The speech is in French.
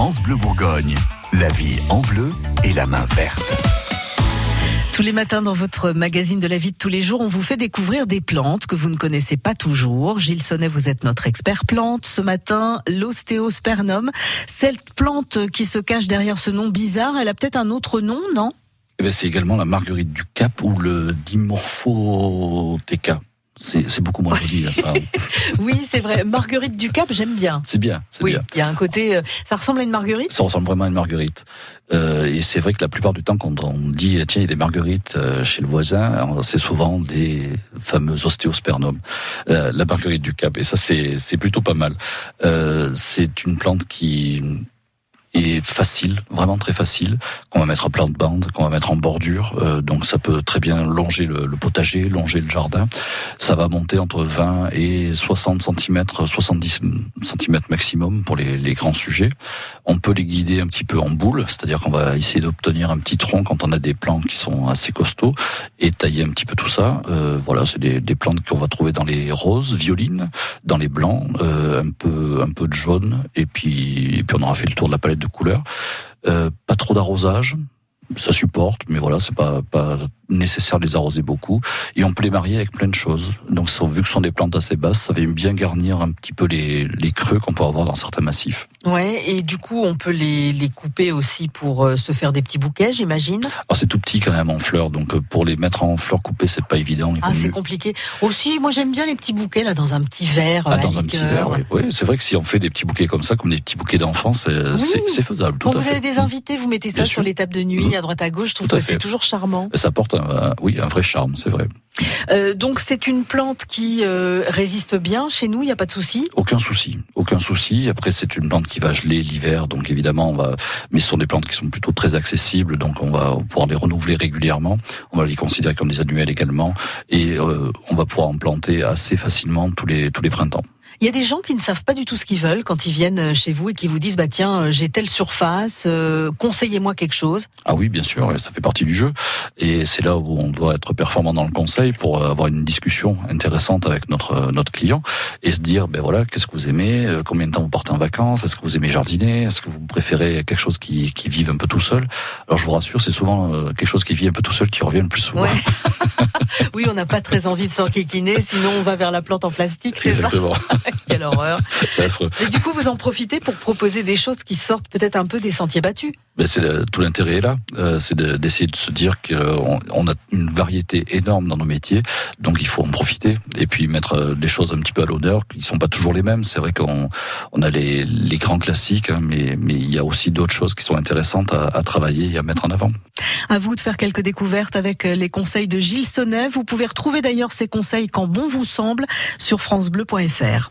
France Bleu Bourgogne, la vie en bleu et la main verte. Tous les matins dans votre magazine de la vie de tous les jours, on vous fait découvrir des plantes que vous ne connaissez pas toujours. Gilles Sonnet, vous êtes notre expert plante. Ce matin, l'ostéospernum. Cette plante qui se cache derrière ce nom bizarre, elle a peut-être un autre nom, non? Eh ben, C'est également la marguerite du Cap ou le dimorphotheca. C'est beaucoup moins joli, ça. oui, c'est vrai. Marguerite du Cap, j'aime bien. C'est bien, c'est oui, bien. Il y a un côté. Euh, ça ressemble à une marguerite? Ça ressemble vraiment à une marguerite. Euh, et c'est vrai que la plupart du temps, quand on dit tiens, il y a des marguerites euh, chez le voisin, c'est souvent des fameux ostéospernomes. Euh, la marguerite du Cap. Et ça, c'est plutôt pas mal. C'est une plante qui est facile, vraiment très facile, qu'on va mettre en plante-bande, qu'on va mettre en bordure. Euh, donc ça peut très bien longer le, potager, longer le jardin. Ça va monter entre 20 et 60 cm, 70 cm maximum pour les, les, grands sujets. On peut les guider un petit peu en boule, c'est-à-dire qu'on va essayer d'obtenir un petit tronc quand on a des plantes qui sont assez costauds et tailler un petit peu tout ça. Euh, voilà, c'est des, des, plantes qu'on va trouver dans les roses, violines, dans les blancs, euh, un peu un peu de jaune et puis et puis on aura fait le tour de la palette de couleurs. Euh, pas trop d'arrosage, ça supporte, mais voilà, c'est pas pas nécessaire de les arroser beaucoup. Et on peut les marier avec plein de choses. Donc, vu que ce sont des plantes assez basses, ça va bien garnir un petit peu les, les creux qu'on peut avoir dans certains massifs. Ouais, et du coup, on peut les, les couper aussi pour euh, se faire des petits bouquets, j'imagine? Alors, c'est tout petit quand même en fleurs, donc euh, pour les mettre en fleurs coupées, c'est pas évident. ah, c'est compliqué. Aussi, moi, j'aime bien les petits bouquets là dans un petit verre. Ah, dans un petit verre, oui. oui c'est vrai que si on fait des petits bouquets comme ça, comme des petits bouquets d'enfants, c'est faisable. Tout vous avez des invités, vous mettez ça sur les tables de nuit, mmh. à droite à gauche. Je trouve que c'est toujours charmant. Ça porte, un, oui, un vrai charme, c'est vrai. Euh, donc c'est une plante qui euh, résiste bien chez nous, il n'y a pas de souci? Aucun souci, aucun souci. Après c'est une plante qui va geler l'hiver, donc évidemment on va. Mais ce sont des plantes qui sont plutôt très accessibles, donc on va pouvoir les renouveler régulièrement. On va les considérer comme des annuels également, et euh, on va pouvoir en planter assez facilement tous les tous les printemps. Il y a des gens qui ne savent pas du tout ce qu'ils veulent quand ils viennent chez vous et qui vous disent bah tiens euh, j'ai telle surface, euh, conseillez-moi quelque chose. Ah oui bien sûr, ça fait partie du jeu et c'est là où on doit être performant dans le conseil pour avoir une discussion intéressante avec notre notre client et se dire ben voilà qu'est-ce que vous aimez, euh, combien de temps vous partez en vacances, est-ce que vous aimez jardiner, est-ce que vous préférez quelque chose qui qui vive un peu tout seul? Alors je vous rassure c'est souvent quelque chose qui vit un peu tout seul qui revient le plus souvent. oui on n'a pas très envie de s'enquiquiner sinon on va vers la plante en plastique c'est ça? Quelle horreur. C'est affreux. Et du coup, vous en profitez pour proposer des choses qui sortent peut-être un peu des sentiers battus. Ben c'est tout l'intérêt est là, euh, c'est d'essayer de, se dire qu'on on a une variété énorme dans nos métiers, donc il faut en profiter et puis mettre euh, des choses un petit peu à l'honneur qui sont pas toujours les mêmes. C'est vrai qu'on on a les, les grands classiques, hein, mais mais il y a aussi d'autres choses qui sont intéressantes à, à, travailler et à mettre en avant. À vous de faire quelques découvertes avec euh, les conseils de Gilles Sonnet. Vous pouvez retrouver d'ailleurs ces conseils quand bon vous semble sur francebleu.fr.